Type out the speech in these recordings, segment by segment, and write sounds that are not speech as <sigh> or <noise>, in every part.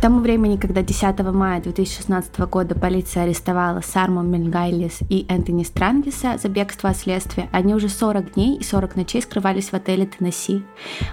Тому времени, когда 10 мая 2016 года полиция арестовала Сарму Мельгайлис и Энтони Странгиса за бегство от следствия, они уже 40 дней и 40 ночей скрывались в отеле Теннесси.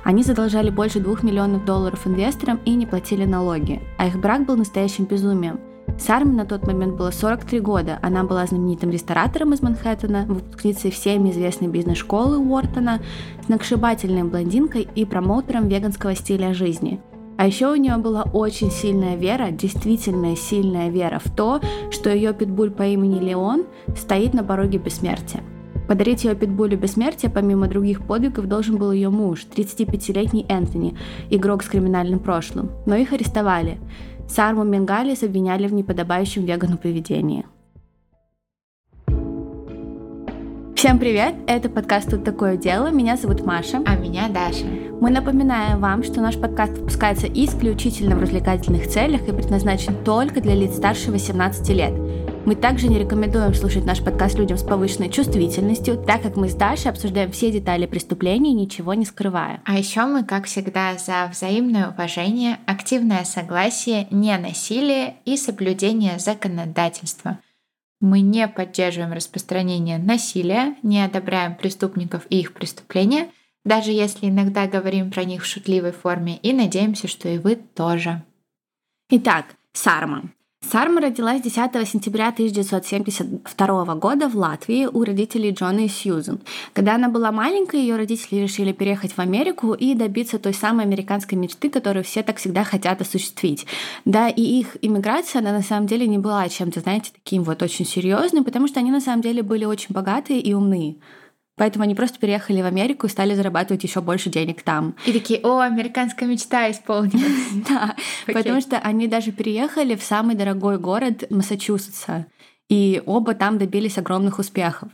Они задолжали больше 2 миллионов долларов инвесторам и не платили налоги, а их брак был настоящим безумием. Сарме на тот момент было 43 года. Она была знаменитым ресторатором из Манхэттена, выпускницей всеми известной бизнес-школы Уортона, сногсшибательной блондинкой и промоутером веганского стиля жизни. А еще у нее была очень сильная вера, действительно сильная вера в то, что ее питбуль по имени Леон стоит на пороге бессмертия. Подарить ее питбулю бессмертия, помимо других подвигов, должен был ее муж, 35-летний Энтони, игрок с криминальным прошлым. Но их арестовали. Сарму Менгалис обвиняли в неподобающем вегану поведении. Всем привет! Это подкаст «Тут такое дело». Меня зовут Маша. А меня Даша. Мы напоминаем вам, что наш подкаст выпускается исключительно в развлекательных целях и предназначен только для лиц старше 18 лет. Мы также не рекомендуем слушать наш подкаст людям с повышенной чувствительностью, так как мы с Дашей обсуждаем все детали преступления, ничего не скрывая. А еще мы, как всегда, за взаимное уважение, активное согласие, не насилие и соблюдение законодательства. Мы не поддерживаем распространение насилия, не одобряем преступников и их преступления, даже если иногда говорим про них в шутливой форме, и надеемся, что и вы тоже. Итак, Сарма. Сарма родилась 10 сентября 1972 года в Латвии у родителей Джона и Сьюзен. Когда она была маленькой, ее родители решили переехать в Америку и добиться той самой американской мечты, которую все так всегда хотят осуществить. Да, и их иммиграция, она на самом деле не была чем-то, знаете, таким вот очень серьезным, потому что они на самом деле были очень богатые и умные. Поэтому они просто переехали в Америку и стали зарабатывать еще больше денег там. И такие, о, американская мечта исполнилась. <laughs> Да, потому что они даже переехали в самый дорогой город Массачусетса. И оба там добились огромных успехов.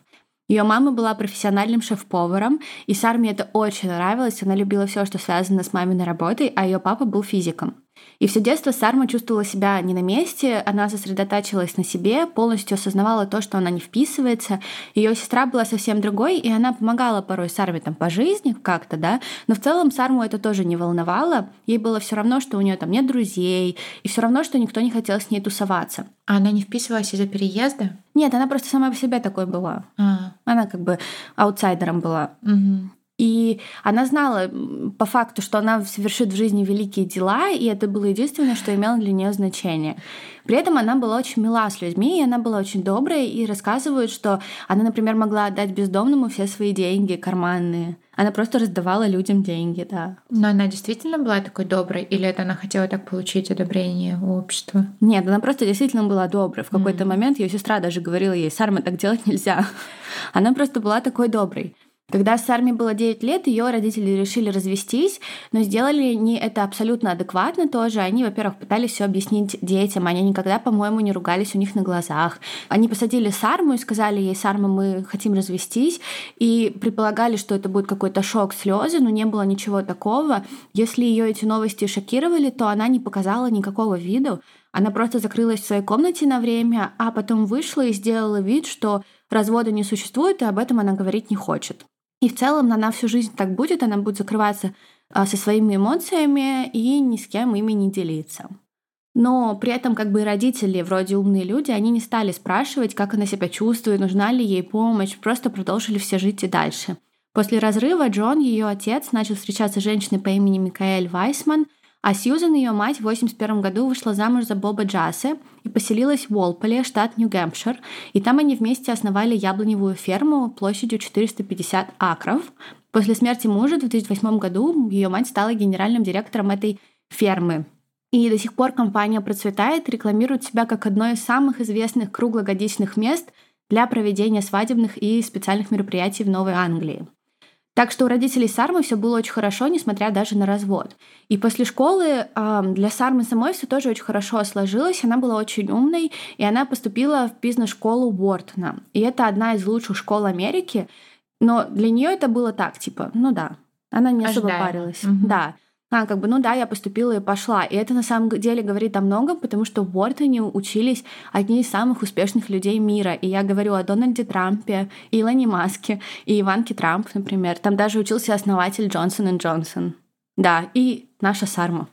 Ее мама была профессиональным шеф-поваром, и Сарме это очень нравилось. Она любила все, что связано с маминой работой, а ее папа был физиком. И все детство Сарма чувствовала себя не на месте, она сосредотачивалась на себе, полностью осознавала то, что она не вписывается. Ее сестра была совсем другой, и она помогала порой Сарме там по жизни как-то, да, но в целом Сарму это тоже не волновало. Ей было все равно, что у нее там нет друзей, и все равно, что никто не хотел с ней тусоваться. А она не вписывалась из-за переезда? Нет, она просто сама по себе такой была. А. Она как бы аутсайдером была. Угу. И она знала по факту, что она совершит в жизни великие дела, и это было единственное, что имело для нее значение. При этом она была очень мила с людьми, и она была очень добрая, и рассказывают, что она, например, могла отдать бездомному все свои деньги карманные. Она просто раздавала людям деньги, да. Но она действительно была такой доброй, или это она хотела так получить одобрение у общества? Нет, она просто действительно была доброй. В какой-то mm. момент ее сестра даже говорила ей, Сарма, так делать нельзя. <laughs> Она просто была такой доброй. Когда Сарме было 9 лет, ее родители решили развестись, но сделали не это абсолютно адекватно тоже. Они, во-первых, пытались все объяснить детям, они никогда, по-моему, не ругались у них на глазах. Они посадили Сарму и сказали ей, Сарма, мы хотим развестись, и предполагали, что это будет какой-то шок, слезы, но не было ничего такого. Если ее эти новости шокировали, то она не показала никакого виду. Она просто закрылась в своей комнате на время, а потом вышла и сделала вид, что развода не существует, и об этом она говорить не хочет. И в целом она всю жизнь так будет, она будет закрываться а, со своими эмоциями и ни с кем ими не делиться. Но при этом как бы родители, вроде умные люди, они не стали спрашивать, как она себя чувствует, нужна ли ей помощь, просто продолжили все жить и дальше. После разрыва Джон, ее отец, начал встречаться с женщиной по имени Микаэль Вайсман – а Сьюзен, ее мать, в 1981 году вышла замуж за Боба Джассе и поселилась в Уолполе, штат Нью-Гэмпшир, и там они вместе основали яблоневую ферму площадью 450 акров. После смерти мужа в 2008 году ее мать стала генеральным директором этой фермы. И до сих пор компания процветает, рекламирует себя как одно из самых известных круглогодичных мест для проведения свадебных и специальных мероприятий в Новой Англии. Так что у родителей Сармы все было очень хорошо, несмотря даже на развод. И после школы для Сармы самой все тоже очень хорошо сложилось. Она была очень умной, и она поступила в бизнес-школу Уортона. И это одна из лучших школ Америки. Но для нее это было так, типа, ну да, она не особо Ожидаемо. парилась. Угу. Да а, как бы, ну да, я поступила и пошла. И это на самом деле говорит о многом, потому что в Уортоне учились одни из самых успешных людей мира. И я говорю о Дональде Трампе, Илоне Маске и Иванке Трамп, например. Там даже учился основатель Джонсон и Джонсон. Да, и наша Сарма.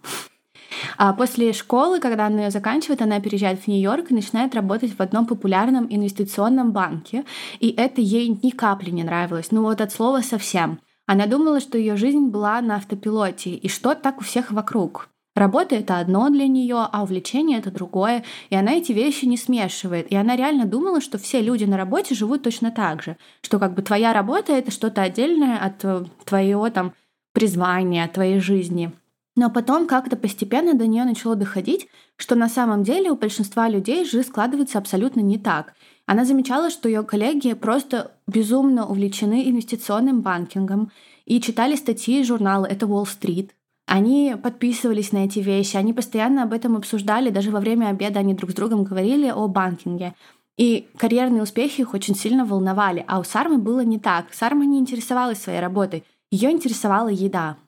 А после школы, когда она ее заканчивает, она переезжает в Нью-Йорк и начинает работать в одном популярном инвестиционном банке. И это ей ни капли не нравилось. Ну вот от слова совсем. Она думала, что ее жизнь была на автопилоте, и что так у всех вокруг. Работа — это одно для нее, а увлечение — это другое. И она эти вещи не смешивает. И она реально думала, что все люди на работе живут точно так же. Что как бы твоя работа — это что-то отдельное от э, твоего там призвания, от твоей жизни. Но потом как-то постепенно до нее начало доходить, что на самом деле у большинства людей жизнь складывается абсолютно не так. Она замечала, что ее коллеги просто безумно увлечены инвестиционным банкингом и читали статьи из журнала «Это Уолл-стрит», они подписывались на эти вещи, они постоянно об этом обсуждали, даже во время обеда они друг с другом говорили о банкинге. И карьерные успехи их очень сильно волновали, а у Сармы было не так. Сарма не интересовалась своей работой, ее интересовала еда.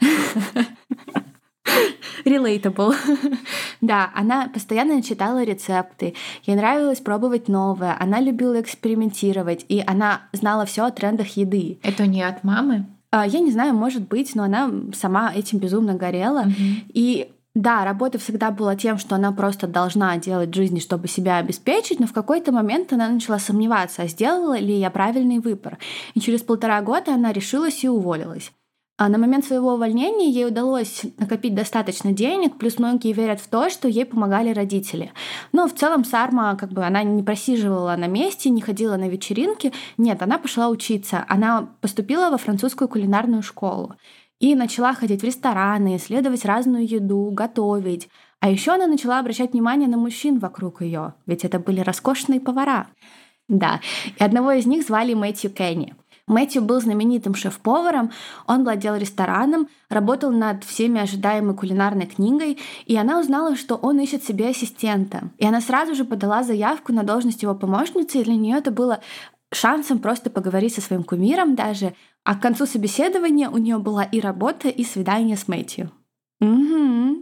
<laughs> <laughs> Relatable. <laughs> да, она постоянно читала рецепты, ей нравилось пробовать новое, она любила экспериментировать, и она знала все о трендах еды. Это у нее от мамы? А, я не знаю, может быть, но она сама этим безумно горела. Mm-hmm. И да, работа всегда была тем, что она просто должна делать в жизни, чтобы себя обеспечить, но в какой-то момент она начала сомневаться, а сделала ли я правильный выбор. И через полтора года она решилась и уволилась. А на момент своего увольнения ей удалось накопить достаточно денег, плюс многие верят в то, что ей помогали родители. Но в целом Сарма, как бы, она не просиживала на месте, не ходила на вечеринки. Нет, она пошла учиться. Она поступила во французскую кулинарную школу и начала ходить в рестораны, исследовать разную еду, готовить. А еще она начала обращать внимание на мужчин вокруг ее, ведь это были роскошные повара. Да, и одного из них звали Мэтью Кенни. Мэтью был знаменитым шеф-поваром, он владел рестораном, работал над всеми ожидаемой кулинарной книгой, и она узнала, что он ищет себе ассистента. И она сразу же подала заявку на должность его помощницы, и для нее это было шансом просто поговорить со своим кумиром даже. А к концу собеседования у нее была и работа, и свидание с Мэтью. Угу.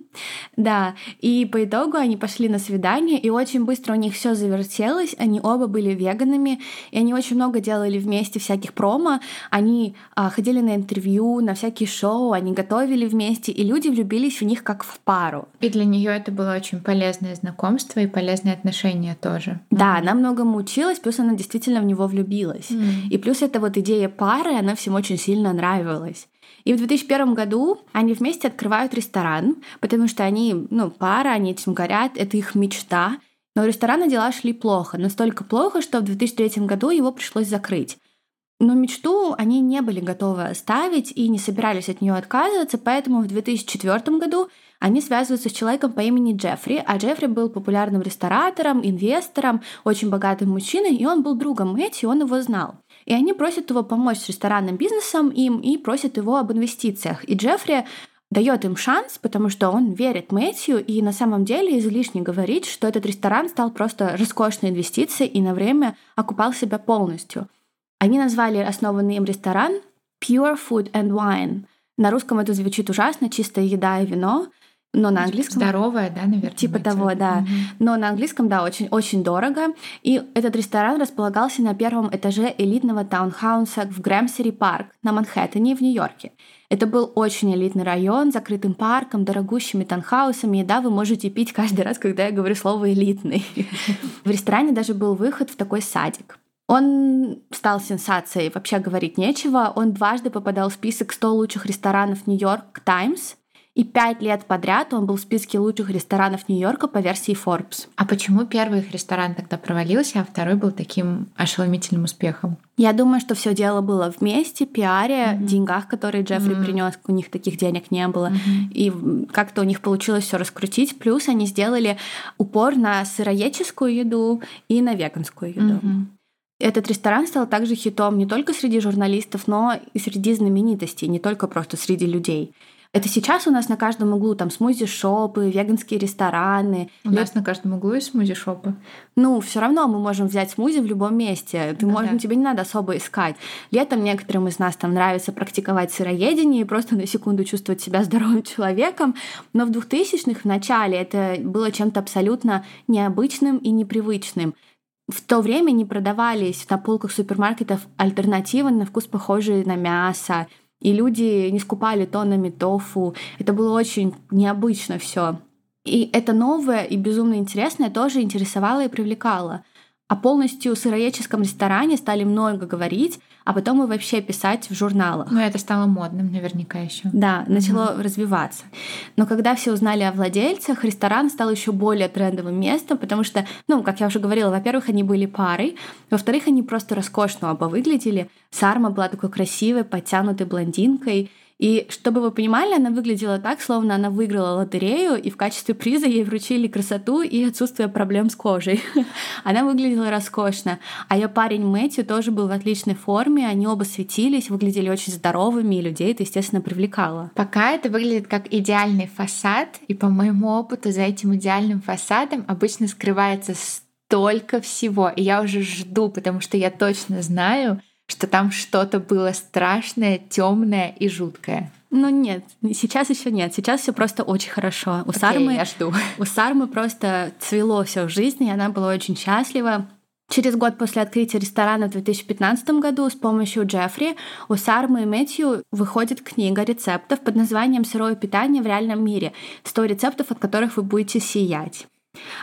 Да, и по итогу они пошли на свидание, и очень быстро у них все завертелось. Они оба были веганами, и они очень много делали вместе всяких промо. Они а, ходили на интервью, на всякие шоу, они готовили вместе, и люди влюбились в них как в пару. И для нее это было очень полезное знакомство и полезные отношения тоже. Да, mm. она многому училась, плюс она действительно в него влюбилась. Mm. И плюс эта вот идея пары, она всем очень сильно нравилась. И в 2001 году они вместе открывают ресторан, потому что они, ну, пара, они этим горят, это их мечта. Но у ресторана дела шли плохо, настолько плохо, что в 2003 году его пришлось закрыть. Но мечту они не были готовы оставить и не собирались от нее отказываться, поэтому в 2004 году они связываются с человеком по имени Джеффри, а Джеффри был популярным ресторатором, инвестором, очень богатым мужчиной, и он был другом Мэтью, он его знал. И они просят его помочь с ресторанным бизнесом им и просят его об инвестициях. И Джеффри дает им шанс, потому что он верит Мэтью, и на самом деле излишне говорить, что этот ресторан стал просто роскошной инвестицией и на время окупал себя полностью. Они назвали основанный им ресторан Pure Food and Wine. На русском это звучит ужасно, чистая еда и вино, но на английском... Здоровая, да, наверное? Типа того, да. Но на английском, да, очень, очень дорого. И этот ресторан располагался на первом этаже элитного таунхауса в Грэмсери парк на Манхэттене в Нью-Йорке. Это был очень элитный район, закрытым парком, дорогущими таунхаусами, и да, вы можете пить каждый раз, когда я говорю слово «элитный». <laughs> В ресторане даже был выход в такой садик. Он стал сенсацией, вообще говорить нечего. Он дважды попадал в список 100 лучших ресторанов Нью-Йорк Таймс, и пять лет подряд он был в списке лучших ресторанов Нью-Йорка по версии Forbes. А почему первый их ресторан тогда провалился, а второй был таким ошеломительным успехом? Я думаю, что все дело было вместе, пиаре, mm-hmm. деньгах, которые Джеффри mm-hmm. принес, у них таких денег не было. Mm-hmm. И как-то у них получилось все раскрутить. Плюс они сделали упор на сыроедческую еду и на веганскую еду. Mm-hmm. Этот ресторан стал также хитом не только среди журналистов, но и среди знаменитостей, не только просто среди людей. Это сейчас у нас на каждом углу там смузи-шопы, веганские рестораны. У нас на каждом углу есть смузи-шопы. Ну, все равно мы можем взять смузи в любом месте. Ты ну, можешь, да. Тебе не надо особо искать. Летом некоторым из нас там нравится практиковать сыроедение и просто на секунду чувствовать себя здоровым человеком. Но в 2000-х в начале это было чем-то абсолютно необычным и непривычным. В то время не продавались на полках супермаркетов альтернативы на вкус похожие на мясо, и люди не скупали тоннами тофу. Это было очень необычно все. И это новое и безумно интересное тоже интересовало и привлекало. О полностью сыроедческом ресторане стали много говорить, а потом и вообще писать в журналах. Ну, это стало модным наверняка еще. Да, начало угу. развиваться. Но когда все узнали о владельцах, ресторан стал еще более трендовым местом, потому что, ну, как я уже говорила, во-первых, они были парой, во-вторых, они просто роскошно оба выглядели. Сарма была такой красивой, подтянутой блондинкой, и чтобы вы понимали, она выглядела так, словно она выиграла лотерею, и в качестве приза ей вручили красоту и отсутствие проблем с кожей. <laughs> она выглядела роскошно. А ее парень Мэтью тоже был в отличной форме, они оба светились, выглядели очень здоровыми, и людей это, естественно, привлекало. Пока это выглядит как идеальный фасад, и по моему опыту за этим идеальным фасадом обычно скрывается столько всего. И я уже жду, потому что я точно знаю, что там что-то было страшное, темное и жуткое. Ну нет, сейчас еще нет. Сейчас все просто очень хорошо. У okay, Сармы я жду. У Сармы просто цвело все в жизни, и она была очень счастлива. Через год после открытия ресторана в 2015 году с помощью Джеффри у Сармы и Мэтью выходит книга рецептов под названием «Сырое питание в реальном мире». 100 рецептов, от которых вы будете сиять.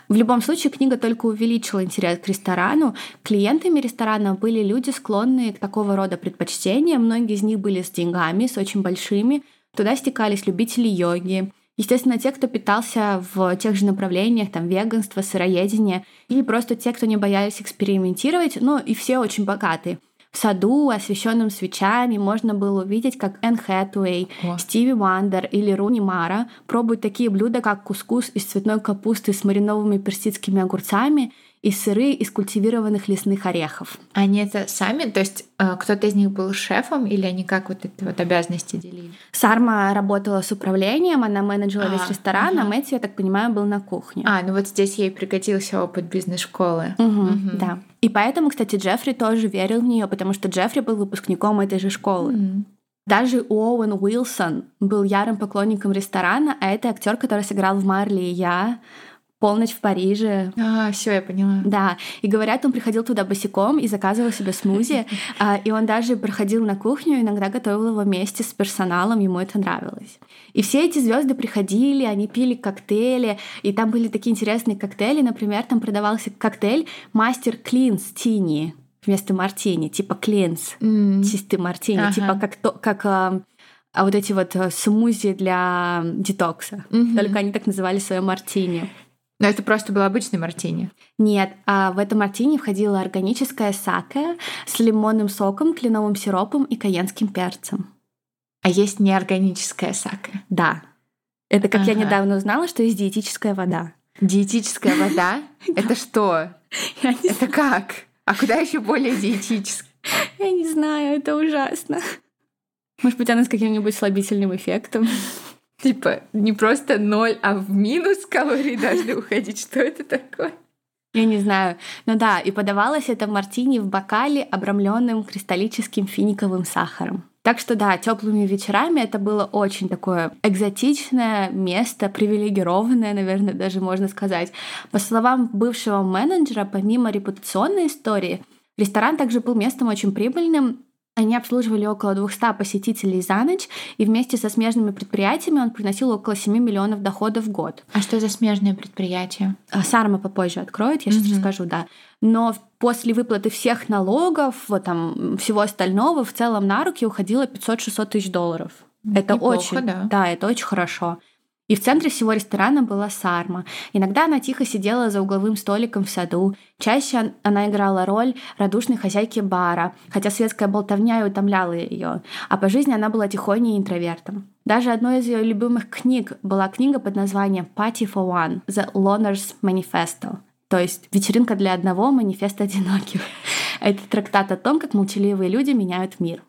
В любом случае, книга только увеличила интерес к ресторану. Клиентами ресторана были люди, склонные к такого рода предпочтениям. Многие из них были с деньгами, с очень большими. Туда стекались любители йоги, Естественно, те, кто питался в тех же направлениях, там, веганство, сыроедение, или просто те, кто не боялись экспериментировать, ну, и все очень богатые. В саду, освещенном свечами, можно было увидеть, как Энн Хэтуэй, О. Стиви Вандер или Руни Мара пробуют такие блюда, как кускус из цветной капусты с мариновыми персидскими огурцами и сыры из культивированных лесных орехов. Они это сами? То есть э, кто-то из них был шефом или они как вот эти вот обязанности делили? Сарма работала с управлением, она менеджера а, весь ресторан, ага. а Мэтью, я так понимаю, был на кухне. А, ну вот здесь ей пригодился опыт бизнес-школы. Угу, угу. Да. И поэтому, кстати, Джеффри тоже верил в нее, потому что Джеффри был выпускником этой же школы. Mm. Даже Оуэн Уилсон был ярым поклонником ресторана, а это актер, который сыграл в Марли и я, полночь в Париже. А, все, я поняла. Да. И говорят, он приходил туда босиком и заказывал себе смузи. <laughs> А, и он даже проходил на кухню, иногда готовил его вместе с персоналом, ему это нравилось. И все эти звезды приходили, они пили коктейли, и там были такие интересные коктейли. Например, там продавался коктейль Мастер Клинс Тини вместо мартини, типа клинс, mm. чистый мартини, ага. типа как, то, как а, а вот эти вот э, смузи для детокса. Mm-hmm. Только они так называли свое мартини. Но это просто был обычный мартини. Нет, а в это мартини входила органическая саке с лимонным соком, кленовым сиропом и каенским перцем. А есть неорганическая саке? Да. Это как ага. я недавно узнала, что есть диетическая вода. Диетическая вода? <laughs> Это что? Это как? А куда еще более диетическая? Я не знаю, это ужасно. Может быть, она с каким-нибудь слабительным эффектом. Типа не просто ноль, а в минус калорий должны уходить. Что это такое? Я не знаю. Ну да, и подавалось это мартини в бокале, обрамленным кристаллическим финиковым сахаром. Так что да, теплыми вечерами это было очень такое экзотичное место, привилегированное, наверное, даже можно сказать. По словам бывшего менеджера, помимо репутационной истории, ресторан также был местом очень прибыльным они обслуживали около 200 посетителей за ночь, и вместе со смежными предприятиями он приносил около 7 миллионов доходов в год. А что за смежные предприятия? А, Сарма попозже откроет, я сейчас mm-hmm. расскажу, да. Но после выплаты всех налогов, вот там всего остального, в целом на руки уходило 500-600 тысяч долларов. Это Неплохо, очень, да. да, это очень хорошо. И в центре всего ресторана была Сарма. Иногда она тихо сидела за угловым столиком в саду. Чаще она играла роль радушной хозяйки бара, хотя светская болтовня и утомляла ее. А по жизни она была тихоней и интровертом. Даже одной из ее любимых книг была книга под названием «Party for One» «The Loner's Manifesto», то есть «Вечеринка для одного, манифест одиноких». <laughs> Это трактат о том, как молчаливые люди меняют мир.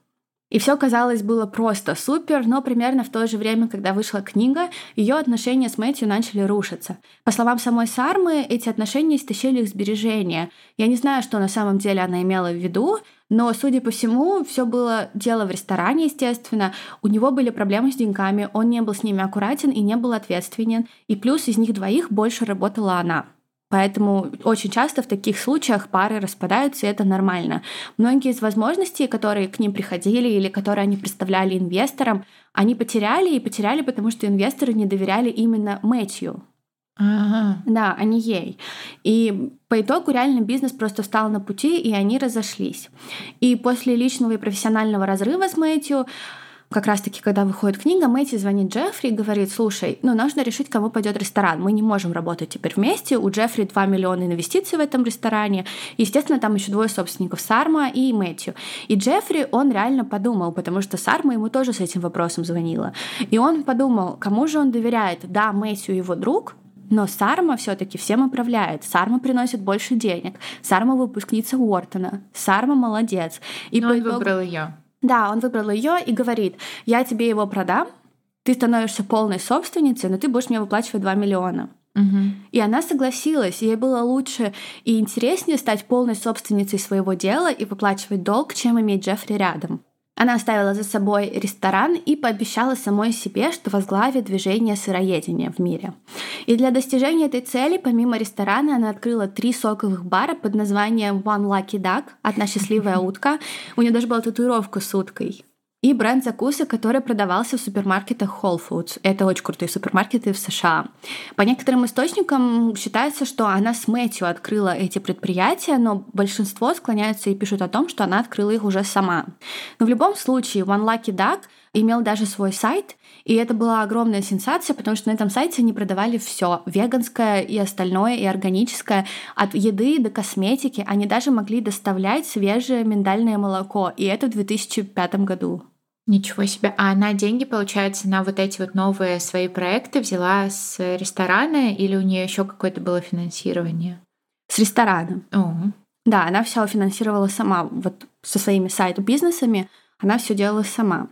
И все, казалось, было просто супер, но примерно в то же время, когда вышла книга, ее отношения с Мэтью начали рушиться. По словам самой Сармы, эти отношения истощили их сбережения. Я не знаю, что на самом деле она имела в виду, но, судя по всему, все было дело в ресторане, естественно. У него были проблемы с деньгами, он не был с ними аккуратен и не был ответственен. И плюс из них двоих больше работала она. Поэтому очень часто в таких случаях пары распадаются, и это нормально. Многие из возможностей, которые к ним приходили или которые они представляли инвесторам, они потеряли и потеряли, потому что инвесторы не доверяли именно Мэтью. Ага. Да, а не ей. И по итогу реально бизнес просто встал на пути, и они разошлись. И после личного и профессионального разрыва с Мэтью как раз-таки, когда выходит книга, Мэти звонит Джеффри и говорит, слушай, ну нужно решить, кому пойдет ресторан. Мы не можем работать теперь вместе. У Джеффри 2 миллиона инвестиций в этом ресторане. Естественно, там еще двое собственников, Сарма и Мэтью. И Джеффри, он реально подумал, потому что Сарма ему тоже с этим вопросом звонила. И он подумал, кому же он доверяет? Да, Мэтью его друг, но Сарма все-таки всем управляет. Сарма приносит больше денег. Сарма выпускница Уортона. Сарма молодец. И Но он итогу... выбрал ее. Да, он выбрал ее и говорит, я тебе его продам, ты становишься полной собственницей, но ты будешь мне выплачивать 2 миллиона. Угу. И она согласилась. Ей было лучше и интереснее стать полной собственницей своего дела и выплачивать долг, чем иметь Джеффри рядом. Она оставила за собой ресторан и пообещала самой себе, что возглавит движение сыроедения в мире. И для достижения этой цели, помимо ресторана, она открыла три соковых бара под названием One Lucky Duck, одна счастливая утка. У нее даже была татуировка с уткой и бренд закуса, который продавался в супермаркетах Whole Foods. Это очень крутые супермаркеты в США. По некоторым источникам считается, что она с Мэтью открыла эти предприятия, но большинство склоняются и пишут о том, что она открыла их уже сама. Но в любом случае One Lucky Duck имел даже свой сайт, и это была огромная сенсация, потому что на этом сайте они продавали все веганское и остальное, и органическое, от еды до косметики. Они даже могли доставлять свежее миндальное молоко, и это в 2005 году. Ничего себе. А она деньги, получается, на вот эти вот новые свои проекты взяла с ресторана или у нее еще какое-то было финансирование? С ресторана. О. Да, она все финансировала сама. Вот со своими сайт-бизнесами она все делала сама.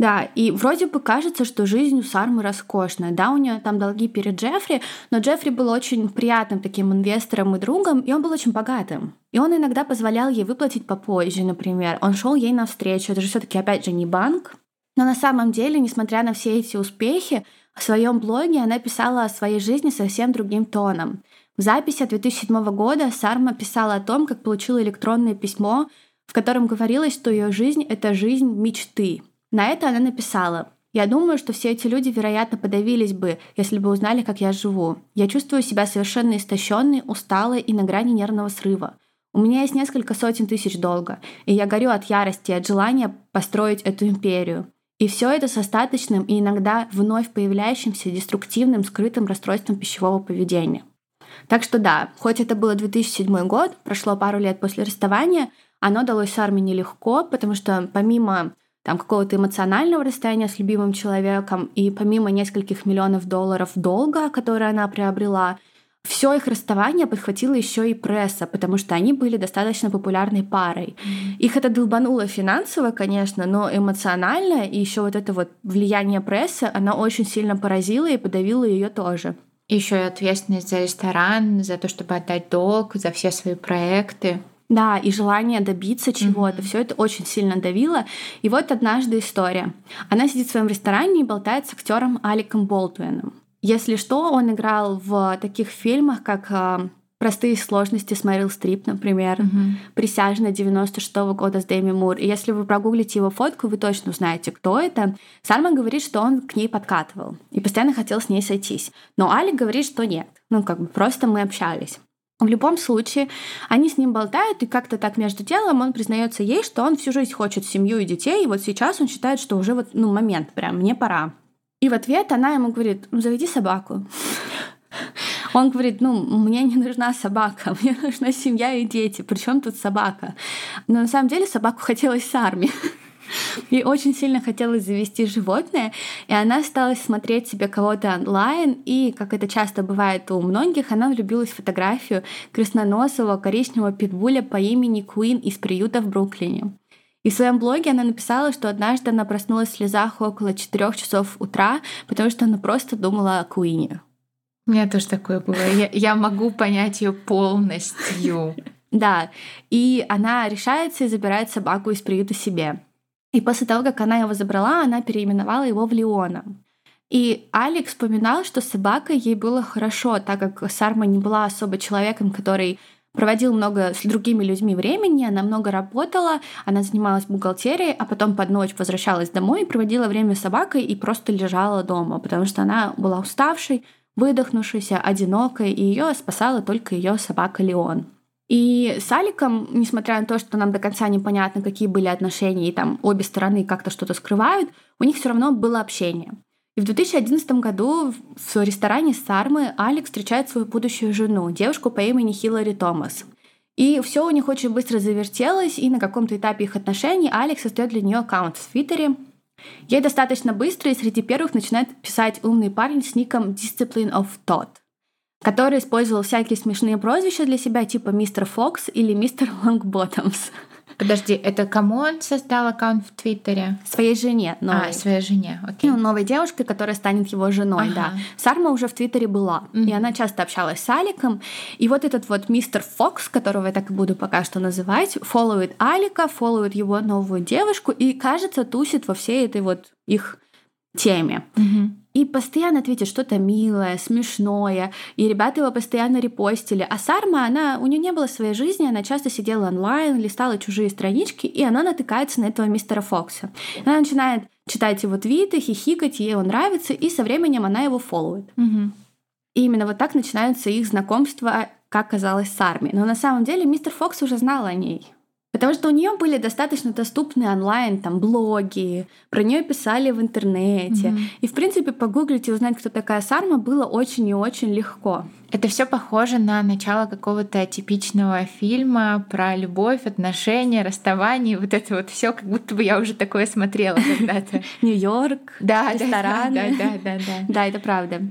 Да, и вроде бы кажется, что жизнь у Сармы роскошная. Да, у нее там долги перед Джеффри, но Джеффри был очень приятным таким инвестором и другом, и он был очень богатым. И он иногда позволял ей выплатить попозже, например. Он шел ей навстречу. Это же все-таки опять же не банк. Но на самом деле, несмотря на все эти успехи, в своем блоге она писала о своей жизни совсем другим тоном. В записи 2007 года Сарма писала о том, как получила электронное письмо, в котором говорилось, что ее жизнь — это жизнь мечты, на это она написала «Я думаю, что все эти люди, вероятно, подавились бы, если бы узнали, как я живу. Я чувствую себя совершенно истощенной, усталой и на грани нервного срыва. У меня есть несколько сотен тысяч долга, и я горю от ярости, от желания построить эту империю. И все это с остаточным и иногда вновь появляющимся деструктивным скрытым расстройством пищевого поведения. Так что да, хоть это было 2007 год, прошло пару лет после расставания, оно далось армии нелегко, потому что помимо там какого-то эмоционального расстояния с любимым человеком, и помимо нескольких миллионов долларов долга, которые она приобрела, все их расставание подхватило еще и пресса, потому что они были достаточно популярной парой. Их это долбануло финансово, конечно, но эмоционально, и еще вот это вот влияние прессы, она очень сильно поразила и подавила ее тоже. Еще и ответственность за ресторан, за то, чтобы отдать долг, за все свои проекты. Да, и желание добиться чего-то. Mm-hmm. Все это очень сильно давило. И вот однажды история. Она сидит в своем ресторане и болтает с актером Аликом Болтуином. Если что, он играл в таких фильмах, как э, «Простые сложности» с Мэрил Стрип, например, mm-hmm. «Присяжная» 96 -го года с Дэми Мур. И если вы прогуглите его фотку, вы точно узнаете, кто это. Сальма говорит, что он к ней подкатывал и постоянно хотел с ней сойтись. Но Алик говорит, что нет. Ну, как бы просто мы общались. В любом случае, они с ним болтают, и как-то так между делом он признается ей, что он всю жизнь хочет семью и детей, и вот сейчас он считает, что уже вот, ну, момент прям, мне пора. И в ответ она ему говорит, ну, заведи собаку. <laughs> Он говорит, ну, мне не нужна собака, <laughs> мне нужна семья и дети, причем тут собака. Но на самом деле собаку хотелось с армии. <laughs> Ей очень сильно хотелось завести животное, и она стала смотреть себе кого-то онлайн, и, как это часто бывает у многих, она влюбилась в фотографию красноносого коричневого питбуля по имени Куин из приюта в Бруклине. И в своем блоге она написала, что однажды она проснулась в слезах около 4 часов утра, потому что она просто думала о Куине. У меня тоже такое было. Я, я могу понять ее полностью. <laughs> Да, и она решается и забирает собаку из приюта себе. И после того, как она его забрала, она переименовала его в Леона. И Алекс вспоминал, что с собакой ей было хорошо, так как Сарма не была особо человеком, который проводил много с другими людьми времени, она много работала, она занималась бухгалтерией, а потом под ночь возвращалась домой и проводила время с собакой и просто лежала дома, потому что она была уставшей, выдохнувшейся, одинокой, и ее спасала только ее собака Леон. И с Аликом, несмотря на то, что нам до конца непонятно, какие были отношения, и там обе стороны как-то что-то скрывают, у них все равно было общение. И в 2011 году в ресторане Сармы Алекс встречает свою будущую жену, девушку по имени Хиллари Томас. И все у них очень быстро завертелось, и на каком-то этапе их отношений Алекс создает для нее аккаунт в Твиттере. Ей достаточно быстро, и среди первых начинает писать умный парень с ником Discipline of Thought, который использовал всякие смешные прозвища для себя, типа мистер Фокс или мистер Лонгботтомс. Подожди, это кому он создал аккаунт в Твиттере? Своей жене. Новой. А, своей жене, окей. Ну, новой девушкой, которая станет его женой, ага. да. Сарма уже в Твиттере была, mm-hmm. и она часто общалась с Аликом. И вот этот вот мистер Фокс, которого я так и буду пока что называть, фолловит Алика, фолловит его новую девушку и, кажется, тусит во всей этой вот их теме. Mm-hmm и постоянно ответит что-то милое, смешное, и ребята его постоянно репостили. А Сарма, она, у нее не было своей жизни, она часто сидела онлайн, листала чужие странички, и она натыкается на этого мистера Фокса. Она начинает читать его твиты, хихикать, ей он нравится, и со временем она его фолловит. Угу. И именно вот так начинаются их знакомства, как казалось, с Арми. Но на самом деле мистер Фокс уже знал о ней. Потому что у нее были достаточно доступны онлайн там блоги, про нее писали в интернете. Mm-hmm. И, в принципе, погуглить и узнать, кто такая Сарма, было очень и очень легко. Это все похоже на начало какого-то типичного фильма про любовь, отношения, расставание. Вот это вот все, как будто бы я уже такое смотрела когда-то. <laughs> Нью-Йорк, рестораны. Да, да, да, да. Да, это правда.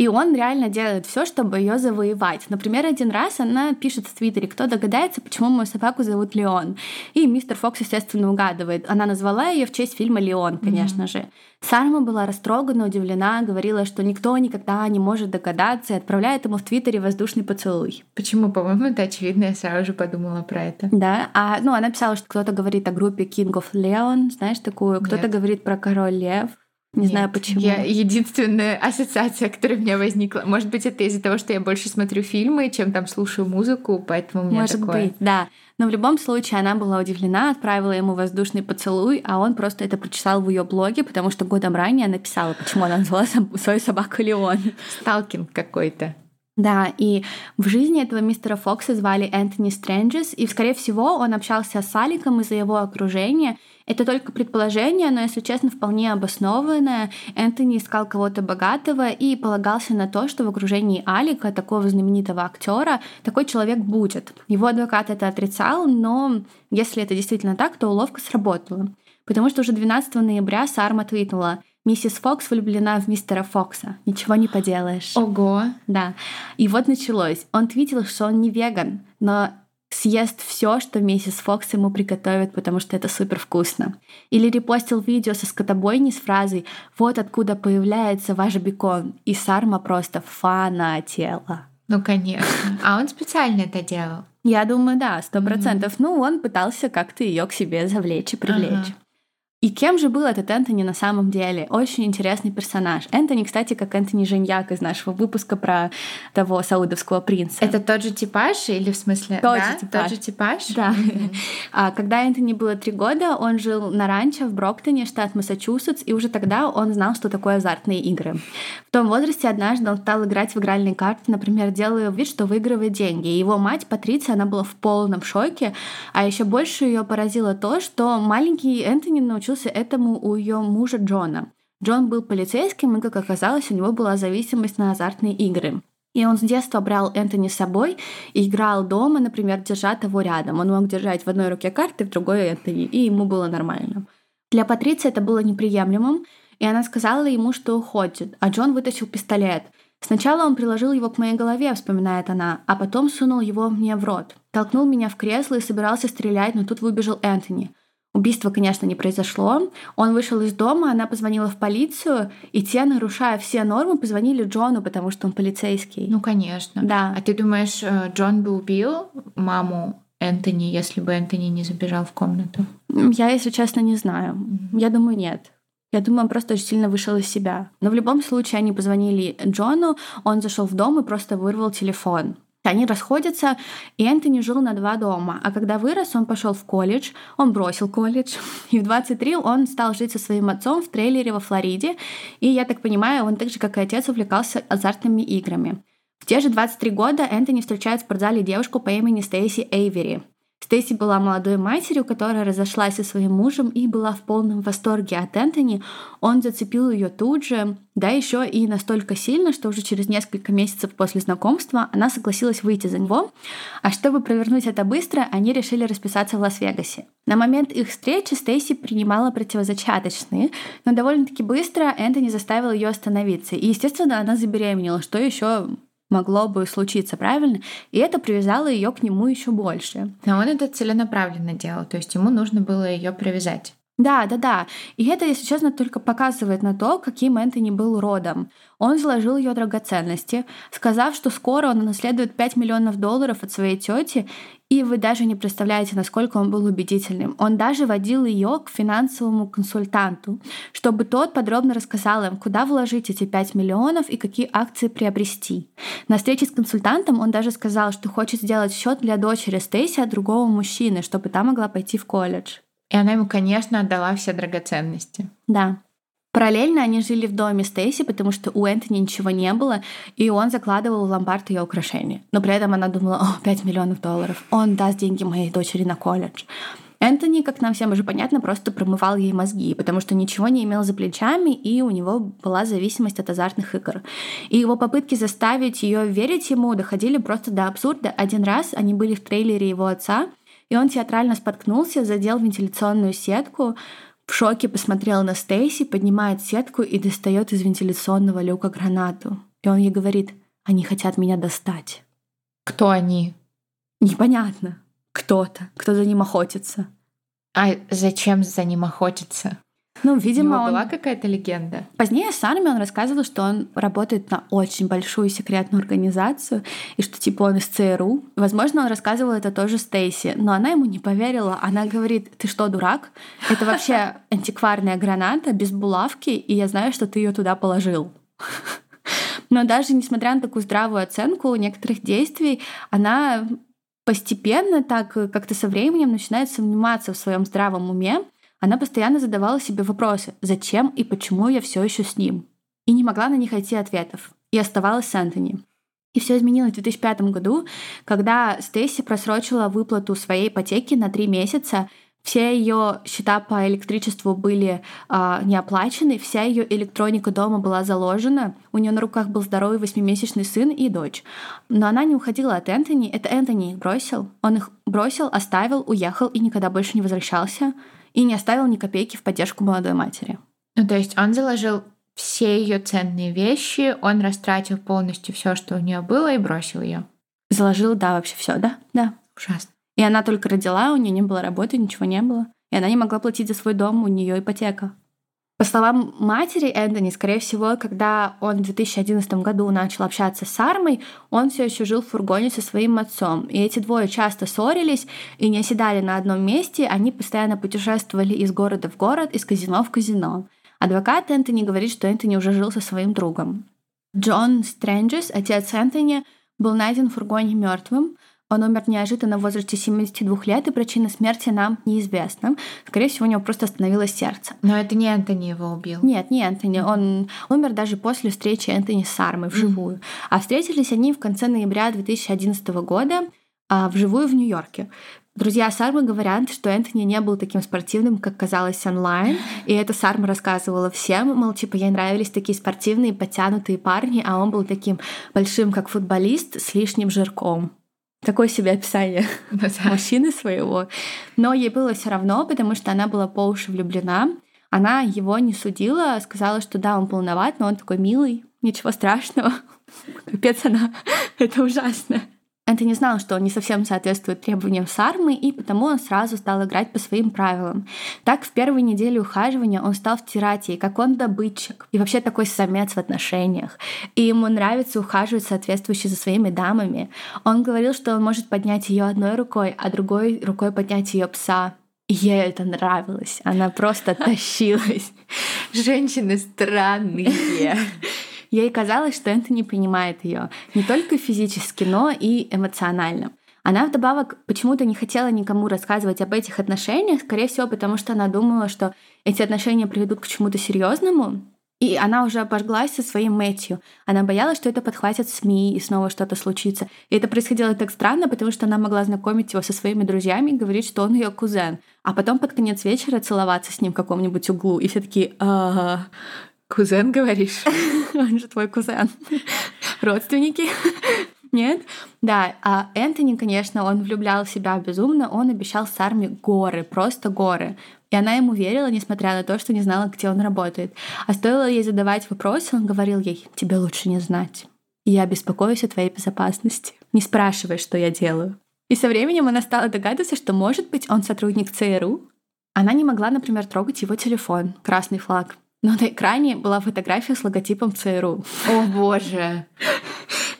И он реально делает все, чтобы ее завоевать. Например, один раз она пишет в Твиттере, кто догадается, почему мою собаку зовут Леон. И мистер Фокс, естественно, угадывает. Она назвала ее в честь фильма Леон, конечно mm-hmm. же. Сарма была растрогана, удивлена, говорила, что никто никогда не может догадаться и отправляет ему в Твиттере воздушный поцелуй. Почему? По-моему, это очевидно, я сразу же подумала про это. Да, а ну она писала, что кто-то говорит о группе King of Leon, знаешь такую, кто-то говорит про Король Лев. Не Нет, знаю почему. Я единственная ассоциация, которая у меня возникла. Может быть, это из-за того, что я больше смотрю фильмы, чем там слушаю музыку, поэтому у меня Может такое. быть, да. Но в любом случае она была удивлена, отправила ему воздушный поцелуй, а он просто это прочитал в ее блоге, потому что годом ранее написала, почему она назвала свою собаку Леон. Сталкинг какой-то. Да, и в жизни этого мистера Фокса звали Энтони Стрэнджес, и, скорее всего, он общался с Аликом из-за его окружения. Это только предположение, но, если честно, вполне обоснованное. Энтони искал кого-то богатого и полагался на то, что в окружении Алика, такого знаменитого актера, такой человек будет. Его адвокат это отрицал, но если это действительно так, то уловка сработала. Потому что уже 12 ноября Сарма твитнула — Миссис Фокс влюблена в мистера Фокса. Ничего не поделаешь. Ого. Да. И вот началось. Он твитил, что он не веган, но съест все, что миссис Фокс ему приготовит, потому что это супер вкусно. Или репостил видео со скотобойни с фразой «Вот откуда появляется ваш бекон». И Сарма просто фанатела. Ну, конечно. А он специально это делал? Я думаю, да, сто процентов. Mm-hmm. Ну, он пытался как-то ее к себе завлечь и привлечь. Ага. И кем же был этот Энтони на самом деле? Очень интересный персонаж. Энтони, кстати, как Энтони Женьяк из нашего выпуска про того саудовского принца. Это тот же типаж или в смысле? Тот да? же типаж. Тот же типаж? Да. А, когда Энтони было три года, он жил на ранчо в Броктоне, штат Массачусетс, и уже тогда он знал, что такое азартные игры. В том возрасте однажды он стал играть в игральные карты, например, делая вид, что выигрывает деньги. И его мать, Патриция, она была в полном шоке, а еще больше ее поразило то, что маленький Энтони научился научился этому у ее мужа Джона. Джон был полицейским, и, как оказалось, у него была зависимость на азартные игры. И он с детства брал Энтони с собой и играл дома, например, держа того рядом. Он мог держать в одной руке карты, в другой Энтони, и ему было нормально. Для Патриции это было неприемлемым, и она сказала ему, что уходит, а Джон вытащил пистолет. Сначала он приложил его к моей голове, вспоминает она, а потом сунул его мне в рот. Толкнул меня в кресло и собирался стрелять, но тут выбежал Энтони. Убийство, конечно, не произошло. Он вышел из дома, она позвонила в полицию, и те, нарушая все нормы, позвонили Джону, потому что он полицейский. Ну, конечно. Да. А ты думаешь, э, Джон бы убил маму Энтони, если бы Энтони не забежал в комнату? Я, если честно, не знаю. Я думаю, нет. Я думаю, он просто очень сильно вышел из себя. Но в любом случае они позвонили Джону, он зашел в дом и просто вырвал телефон. Они расходятся, и Энтони жил на два дома. А когда вырос, он пошел в колледж, он бросил колледж. <laughs> И в 23 он стал жить со своим отцом в трейлере во Флориде. И, я так понимаю, он так же, как и отец, увлекался азартными играми. В те же 23 года Энтони встречает в спортзале девушку по имени Стейси Эйвери. Стейси была молодой матерью, которая разошлась со своим мужем и была в полном восторге от Энтони. Он зацепил ее тут же, да еще и настолько сильно, что уже через несколько месяцев после знакомства она согласилась выйти за него. А чтобы провернуть это быстро, они решили расписаться в Лас-Вегасе. На момент их встречи Стейси принимала противозачаточные, но довольно-таки быстро Энтони заставил ее остановиться. И, естественно, она забеременела, что еще могло бы случиться, правильно? И это привязало ее к нему еще больше. Но он это целенаправленно делал, то есть ему нужно было ее привязать. Да, да, да. И это, если честно, только показывает на то, каким Энтони был родом. Он заложил ее драгоценности, сказав, что скоро он наследует 5 миллионов долларов от своей тети, и вы даже не представляете, насколько он был убедительным. Он даже водил ее к финансовому консультанту, чтобы тот подробно рассказал им, куда вложить эти 5 миллионов и какие акции приобрести. На встрече с консультантом он даже сказал, что хочет сделать счет для дочери Стейси от другого мужчины, чтобы та могла пойти в колледж. И она ему, конечно, отдала все драгоценности. Да. Параллельно они жили в доме Стейси, потому что у Энтони ничего не было, и он закладывал в ломбард ее украшения. Но при этом она думала, о, 5 миллионов долларов, он даст деньги моей дочери на колледж. Энтони, как нам всем уже понятно, просто промывал ей мозги, потому что ничего не имел за плечами, и у него была зависимость от азартных игр. И его попытки заставить ее верить ему доходили просто до абсурда. Один раз они были в трейлере его отца, и он театрально споткнулся, задел вентиляционную сетку, в шоке посмотрел на Стейси, поднимает сетку и достает из вентиляционного люка гранату. И он ей говорит, они хотят меня достать. Кто они? Непонятно. Кто-то, кто за ним охотится. А зачем за ним охотиться? Ну, видимо, У него он... была какая-то легенда. Позднее с армией он рассказывал, что он работает на очень большую секретную организацию, и что типа он из ЦРУ. Возможно, он рассказывал это тоже Стейси, но она ему не поверила. Она говорит, ты что, дурак? Это вообще <laughs> антикварная граната без булавки, и я знаю, что ты ее туда положил. <laughs> Но даже несмотря на такую здравую оценку некоторых действий, она постепенно так как-то со временем начинает сомневаться в своем здравом уме, она постоянно задавала себе вопросы, зачем и почему я все еще с ним. И не могла на них найти ответов. И оставалась с Энтони. И все изменилось в 2005 году, когда Стейси просрочила выплату своей ипотеки на три месяца. Все ее счета по электричеству были э, не оплачены, вся ее электроника дома была заложена. У нее на руках был здоровый восьмимесячный сын и дочь. Но она не уходила от Энтони. Это Энтони их бросил. Он их бросил, оставил, уехал и никогда больше не возвращался и не оставил ни копейки в поддержку молодой матери. Ну, то есть он заложил все ее ценные вещи, он растратил полностью все, что у нее было, и бросил ее. Заложил, да, вообще все, да, да. Ужасно. И она только родила, у нее не было работы, ничего не было. И она не могла платить за свой дом, у нее ипотека. По словам матери Энтони, скорее всего, когда он в 2011 году начал общаться с Армой, он все еще жил в фургоне со своим отцом. И эти двое часто ссорились и не оседали на одном месте, они постоянно путешествовали из города в город, из казино в казино. Адвокат Энтони говорит, что Энтони уже жил со своим другом. Джон Стрэнджес, отец Энтони, был найден в фургоне мертвым. Он умер неожиданно в возрасте 72 лет, и причина смерти нам неизвестна. Скорее всего, у него просто остановилось сердце. Но это не Энтони его убил. Нет, не Энтони. Он умер даже после встречи Энтони с Армой вживую. Mm-hmm. А встретились они в конце ноября 2011 года а, вживую в Нью-Йорке. Друзья Сармы говорят, что Энтони не был таким спортивным, как казалось онлайн. И это Сарма рассказывала всем, мол, типа, ей нравились такие спортивные, подтянутые парни, а он был таким большим, как футболист, с лишним жирком. Такое себе описание <laughs> мужчины своего. Но ей было все равно, потому что она была по уши влюблена. Она его не судила, сказала, что да, он полноват, но он такой милый, ничего страшного. <laughs> Капец она, <laughs> это ужасно. Энтони знал, что он не совсем соответствует требованиям Сармы, и потому он сразу стал играть по своим правилам. Так, в первой неделе ухаживания он стал втирать ей, как он добытчик, и вообще такой самец в отношениях. И ему нравится ухаживать соответствующе за своими дамами. Он говорил, что он может поднять ее одной рукой, а другой рукой поднять ее пса. И ей это нравилось. Она просто <laughs> тащилась. Женщины странные. <laughs> Ей казалось, что Энтони понимает ее не только физически, но и эмоционально. Она вдобавок почему-то не хотела никому рассказывать об этих отношениях, скорее всего, потому что она думала, что эти отношения приведут к чему-то серьезному, и она уже обожглась со своим Мэтью. Она боялась, что это подхватят СМИ и снова что-то случится. И это происходило так странно, потому что она могла знакомить его со своими друзьями и говорить, что он ее кузен. А потом под конец вечера целоваться с ним в каком-нибудь углу. И все такие, ага, кузен, говоришь? <laughs> Он же твой кузен. Родственники. Нет? Да, а Энтони, конечно, он влюблял себя безумно, он обещал Сарме горы, просто горы. И она ему верила, несмотря на то, что не знала, где он работает. А стоило ей задавать вопросы, он говорил ей, тебе лучше не знать. Я беспокоюсь о твоей безопасности. Не спрашивай, что я делаю. И со временем она стала догадываться, что, может быть, он сотрудник ЦРУ. Она не могла, например, трогать его телефон, красный флаг. Но на экране была фотография с логотипом ЦРУ. О боже!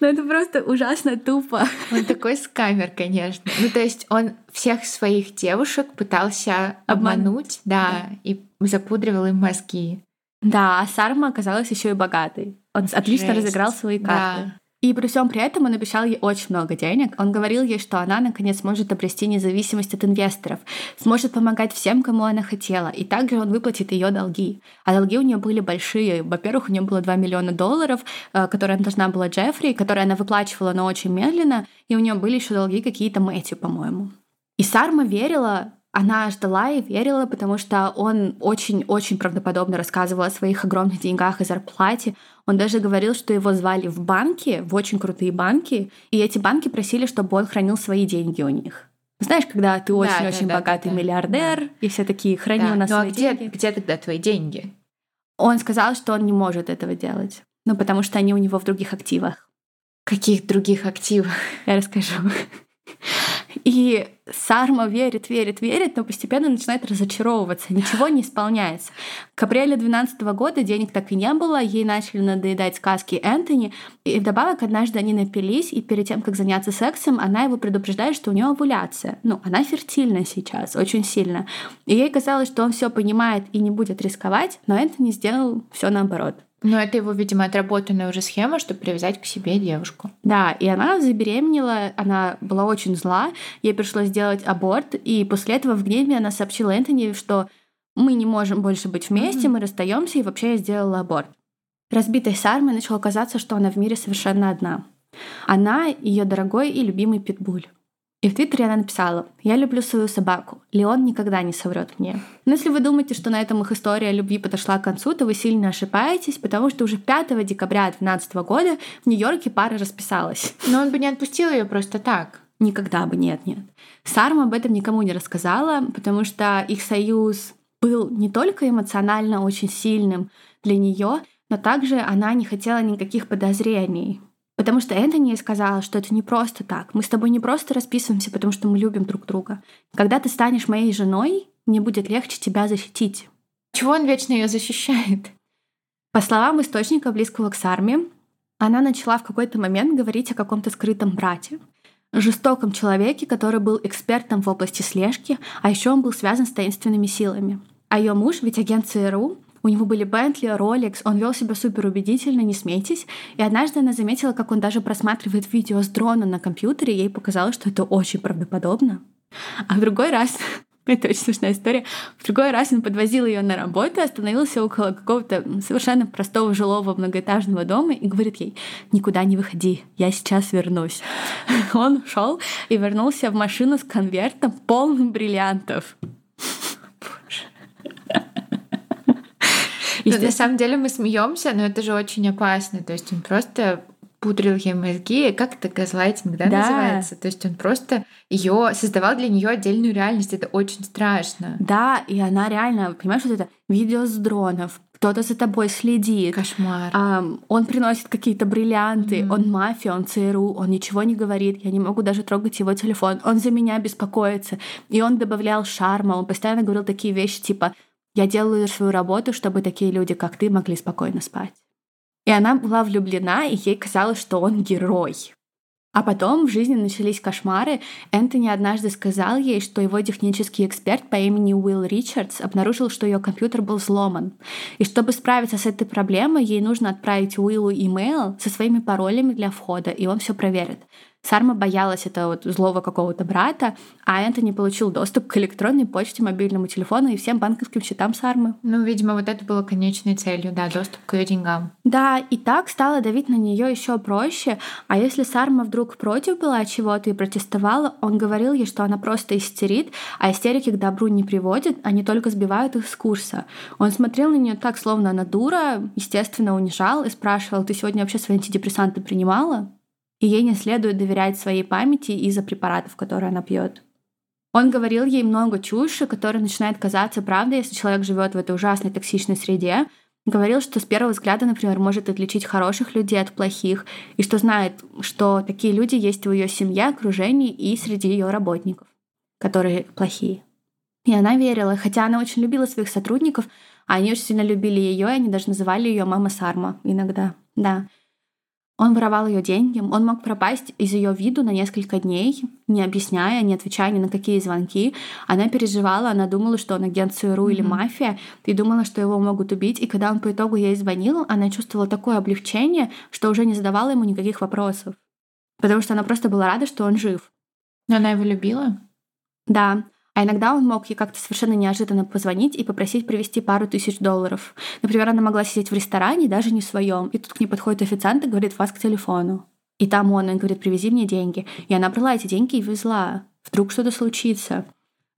Ну это просто ужасно тупо. Он такой скамер, конечно. Ну то есть он всех своих девушек пытался обмануть, да, и запудривал им мозги. Да, а Сарма оказалась еще и богатой. Он отлично разыграл свои карты. Да. И при всем при этом он обещал ей очень много денег. Он говорил ей, что она наконец сможет обрести независимость от инвесторов, сможет помогать всем, кому она хотела, и также он выплатит ее долги. А долги у нее были большие. Во-первых, у нее было 2 миллиона долларов, э, которые она должна была Джеффри, которые она выплачивала, но очень медленно, и у нее были еще долги какие-то Мэтью, по-моему. И Сарма верила, она ждала и верила, потому что он очень-очень правдоподобно рассказывал о своих огромных деньгах и зарплате. Он даже говорил, что его звали в банки, в очень крутые банки, и эти банки просили, чтобы он хранил свои деньги у них. Знаешь, когда ты Да, очень-очень да, да, богатый да, да. миллиардер, и все такие храни Да. у нас Ну а свои где, деньги. где тогда твои деньги? Он сказал, что он не может этого делать. Ну, потому что они у него в других активах. Каких других активов? Я расскажу. И Сарма верит, верит, верит, но постепенно начинает разочаровываться. Ничего не исполняется. К апрелю 2012 года денег так и не было, ей начали надоедать сказки Энтони. И вдобавок однажды они напились, и перед тем, как заняться сексом, она его предупреждает, что у нее овуляция. Ну, она фертильна сейчас, очень сильно. И ей казалось, что он все понимает и не будет рисковать, но Энтони сделал все наоборот. Ну, это его, видимо, отработанная уже схема, чтобы привязать к себе девушку. Да, и она забеременела, она была очень зла, ей пришлось сделать аборт, и после этого в гневе она сообщила Энтони, что мы не можем больше быть вместе, мы расстаемся, и вообще я сделала аборт. Разбитой Сарме начало казаться, что она в мире совершенно одна. Она ее дорогой и любимый питбуль. И в Твиттере она написала «Я люблю свою собаку. Леон никогда не соврет мне». Но если вы думаете, что на этом их история любви подошла к концу, то вы сильно ошибаетесь, потому что уже 5 декабря 2012 года в Нью-Йорке пара расписалась. Но он бы не отпустил ее просто так. Никогда бы, нет, нет. Сарма об этом никому не рассказала, потому что их союз был не только эмоционально очень сильным для нее, но также она не хотела никаких подозрений. Потому что Энтони ей сказала, что это не просто так. Мы с тобой не просто расписываемся, потому что мы любим друг друга. Когда ты станешь моей женой, мне будет легче тебя защитить. Чего он вечно ее защищает? По словам источника, близкого к Сарме, она начала в какой-то момент говорить о каком-то скрытом брате. Жестоком человеке, который был экспертом в области слежки, а еще он был связан с таинственными силами. А ее муж, ведь агент ЦРУ, у него были Бентли, Rolex, он вел себя супер убедительно, не смейтесь. И однажды она заметила, как он даже просматривает видео с дрона на компьютере, и ей показалось, что это очень правдоподобно. А в другой раз, <laughs> это очень смешная история, в другой раз он подвозил ее на работу, остановился около какого-то совершенно простого жилого многоэтажного дома и говорит ей, никуда не выходи, я сейчас вернусь. <laughs> Он шел и вернулся в машину с конвертом полным бриллиантов. <laughs> Ну, на самом деле мы смеемся, но это же очень опасно. То есть он просто пудрил ей мозги, как это газлайтинг, да, Да. называется? То есть он просто ее создавал для нее отдельную реальность. Это очень страшно. Да, и она реально, понимаешь, вот это видео с дронов, кто-то за тобой следит. Кошмар. Ам, он приносит какие-то бриллианты, Мгм. он мафия, он ЦРУ, он ничего не говорит, я не могу даже трогать его телефон, он за меня беспокоится. И он добавлял шарма, он постоянно говорил такие вещи типа «Я делаю свою работу, чтобы такие люди, как ты, могли спокойно спать». И она была влюблена, и ей казалось, что он герой. А потом в жизни начались кошмары. Энтони однажды сказал ей, что его технический эксперт по имени Уилл Ричардс обнаружил, что ее компьютер был взломан. И чтобы справиться с этой проблемой, ей нужно отправить Уиллу имейл со своими паролями для входа, и он все проверит. Сарма боялась этого вот злого какого-то брата, а Энтони получил доступ к электронной почте, мобильному телефону и всем банковским счетам Сармы. Ну, видимо, вот это было конечной целью, да, доступ к ее деньгам. Да, и так стало давить на нее еще проще. А если Сарма вдруг против была чего-то и протестовала, он говорил ей, что она просто истерит, а истерики к добру не приводят, они только сбивают их с курса. Он смотрел на нее так, словно она дура, естественно, унижал и спрашивал, ты сегодня вообще свои антидепрессанты принимала? И ей не следует доверять своей памяти из-за препаратов, которые она пьет. Он говорил ей много чуши, которая начинает казаться правдой, если человек живет в этой ужасной токсичной среде. Говорил, что с первого взгляда, например, может отличить хороших людей от плохих, и что знает, что такие люди есть в ее семье, окружении и среди ее работников, которые плохие. И она верила, хотя она очень любила своих сотрудников, а они очень сильно любили ее, и они даже называли ее мама Сарма иногда. Да. Он воровал ее деньги, он мог пропасть из ее виду на несколько дней, не объясняя, не отвечая ни на какие звонки. Она переживала, она думала, что он агент ЦРУ mm-hmm. или мафия, и думала, что его могут убить. И когда он по итогу ей звонил, она чувствовала такое облегчение, что уже не задавала ему никаких вопросов. Потому что она просто была рада, что он жив. Но она его любила? Да. А иногда он мог ей как-то совершенно неожиданно позвонить и попросить привезти пару тысяч долларов. Например, она могла сидеть в ресторане, даже не в своем, и тут к ней подходит официант и говорит «вас к телефону». И там он, он говорит «привези мне деньги». И она брала эти деньги и везла. Вдруг что-то случится.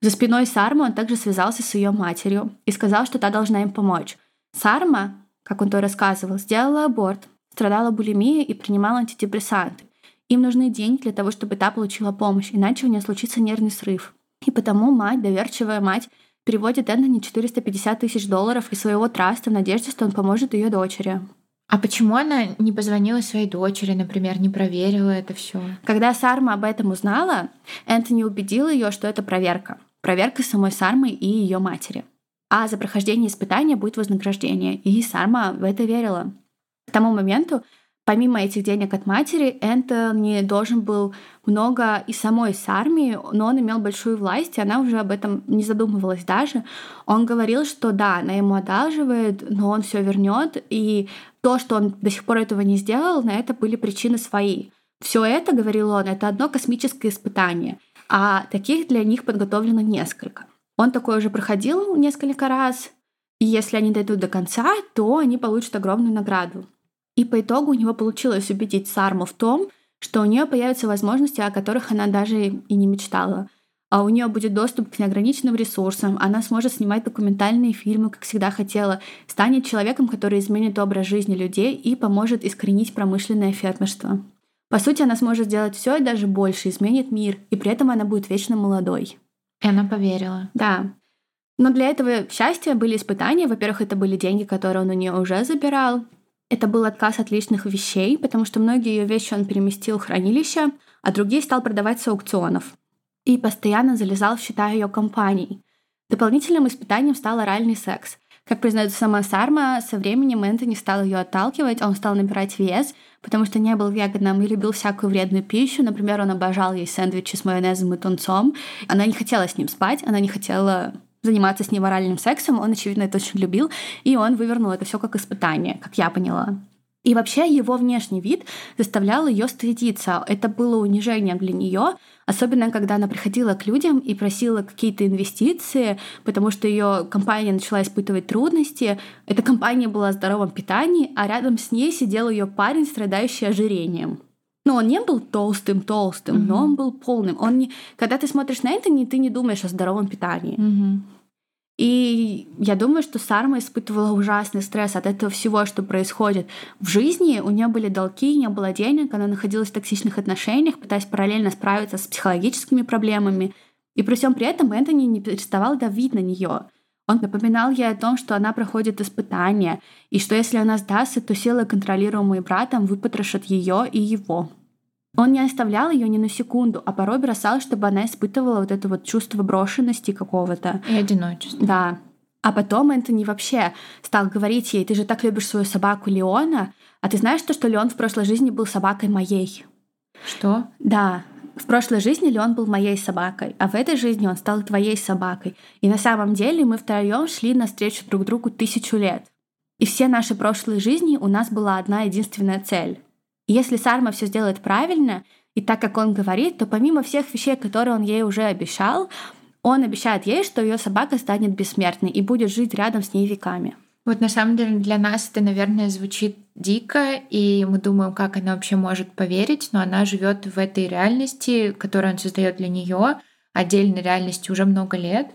За спиной Сармы он также связался с ее матерью и сказал, что та должна им помочь. Сарма, как он то рассказывал, сделала аборт, страдала булимией и принимала антидепрессанты. Им нужны деньги для того, чтобы та получила помощь, иначе у нее случится нервный срыв. И потому мать, доверчивая мать, переводит Энтони 450 тысяч долларов из своего траста в надежде, что он поможет ее дочери. А почему она не позвонила своей дочери, например, не проверила это все? Когда Сарма об этом узнала, Энтони убедил ее, что это проверка. Проверка самой Сармы и ее матери. А за прохождение испытания будет вознаграждение. И Сарма в это верила. К тому моменту Помимо этих денег от матери, Энтони должен был много и самой с армии, но он имел большую власть, и она уже об этом не задумывалась даже. Он говорил, что да, она ему одалживает, но он все вернет, и то, что он до сих пор этого не сделал, на это были причины свои. Все это, говорил он, это одно космическое испытание, а таких для них подготовлено несколько. Он такое уже проходил несколько раз, и если они дойдут до конца, то они получат огромную награду. И по итогу у него получилось убедить Сарму в том, что у нее появятся возможности, о которых она даже и не мечтала. А у нее будет доступ к неограниченным ресурсам, она сможет снимать документальные фильмы, как всегда хотела, станет человеком, который изменит образ жизни людей и поможет искоренить промышленное фермерство. По сути, она сможет сделать все и даже больше, изменит мир, и при этом она будет вечно молодой. И она поверила. Да. Но для этого счастья были испытания. Во-первых, это были деньги, которые он у нее уже забирал. Это был отказ от личных вещей, потому что многие ее вещи он переместил в хранилище, а другие стал продавать с аукционов. И постоянно залезал в счета ее компаний. Дополнительным испытанием стал оральный секс. Как признается сама Сарма, со временем Энтони стал ее отталкивать, он стал набирать вес, потому что не был веганом и любил всякую вредную пищу. Например, он обожал есть сэндвичи с майонезом и тунцом. Она не хотела с ним спать, она не хотела заниматься с ним оральным сексом, он, очевидно, это очень любил, и он вывернул это все как испытание, как я поняла. И вообще его внешний вид заставлял ее стыдиться. Это было унижением для нее, особенно когда она приходила к людям и просила какие-то инвестиции, потому что ее компания начала испытывать трудности. Эта компания была о здоровом питании, а рядом с ней сидел ее парень, страдающий ожирением. Но он не был толстым-толстым, mm-hmm. но он был полным. Он не... Когда ты смотришь на это, ты не думаешь о здоровом питании. Mm-hmm. И я думаю, что Сарма испытывала ужасный стресс от этого всего, что происходит. В жизни у нее были долги, не было денег, она находилась в токсичных отношениях, пытаясь параллельно справиться с психологическими проблемами. И при всем при этом Энтони не переставал давить на нее. Он напоминал ей о том, что она проходит испытания, и что если она сдастся, то силы, контролируемые братом, выпотрошат ее и его. Он не оставлял ее ни на секунду, а порой бросал, чтобы она испытывала вот это вот чувство брошенности какого-то. И одиночества. Да. А потом Энтони вообще стал говорить ей, ты же так любишь свою собаку Леона, а ты знаешь то, что Леон в прошлой жизни был собакой моей? Что? Да, в прошлой жизни Леон был моей собакой, а в этой жизни он стал твоей собакой. И на самом деле мы втроем шли навстречу друг другу тысячу лет. И все наши прошлые жизни у нас была одна единственная цель. Если Сарма все сделает правильно, и так, как он говорит, то помимо всех вещей, которые он ей уже обещал, он обещает ей, что ее собака станет бессмертной и будет жить рядом с ней веками. Вот на самом деле для нас это, наверное, звучит дико, и мы думаем, как она вообще может поверить, но она живет в этой реальности, которую он создает для нее, отдельной реальности уже много лет.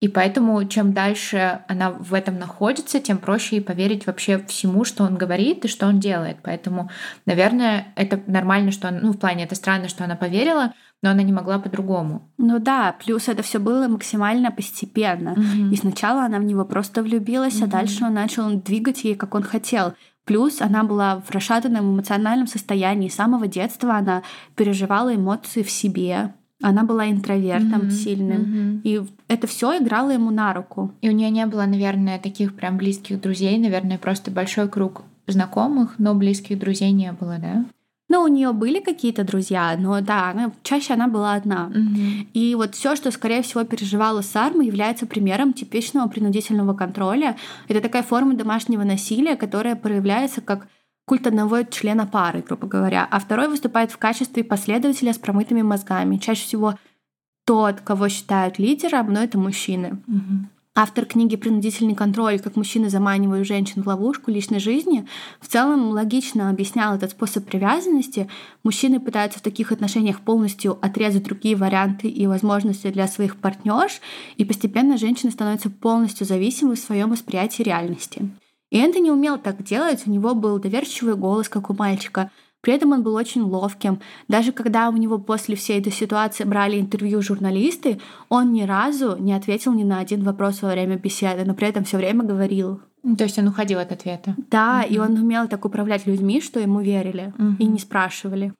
И поэтому чем дальше она в этом находится, тем проще ей поверить вообще всему, что он говорит и что он делает. Поэтому, наверное, это нормально, что она, ну, в плане это странно, что она поверила, но она не могла по-другому. Ну да, плюс это все было максимально постепенно. Угу. И сначала она в него просто влюбилась, угу. а дальше он начал двигать ей, как он хотел. Плюс она была в расшатанном эмоциональном состоянии. С самого детства она переживала эмоции в себе. Она была интровертом mm-hmm, сильным. Mm-hmm. И это все играло ему на руку. И у нее не было, наверное, таких прям близких друзей, наверное, просто большой круг знакомых, но близких друзей не было, да? Ну, у нее были какие-то друзья, но да, она, чаще она была одна. Mm-hmm. И вот все, что, скорее всего, переживала Сарма, является примером типичного принудительного контроля. Это такая форма домашнего насилия, которая проявляется как культ одного члена пары, грубо говоря, а второй выступает в качестве последователя с промытыми мозгами. Чаще всего тот, кого считают лидером, но это мужчины. Угу. Автор книги «Принудительный контроль. Как мужчины заманивают женщин в ловушку личной жизни» в целом логично объяснял этот способ привязанности. Мужчины пытаются в таких отношениях полностью отрезать другие варианты и возможности для своих партнерш, и постепенно женщины становятся полностью зависимы в своем восприятии реальности. И Энтони умел так делать, у него был доверчивый голос, как у мальчика. При этом он был очень ловким. Даже когда у него после всей этой ситуации брали интервью журналисты, он ни разу не ответил ни на один вопрос во время беседы, но при этом все время говорил. То есть он уходил от ответа. Да, угу. и он умел так управлять людьми, что ему верили угу. и не спрашивали.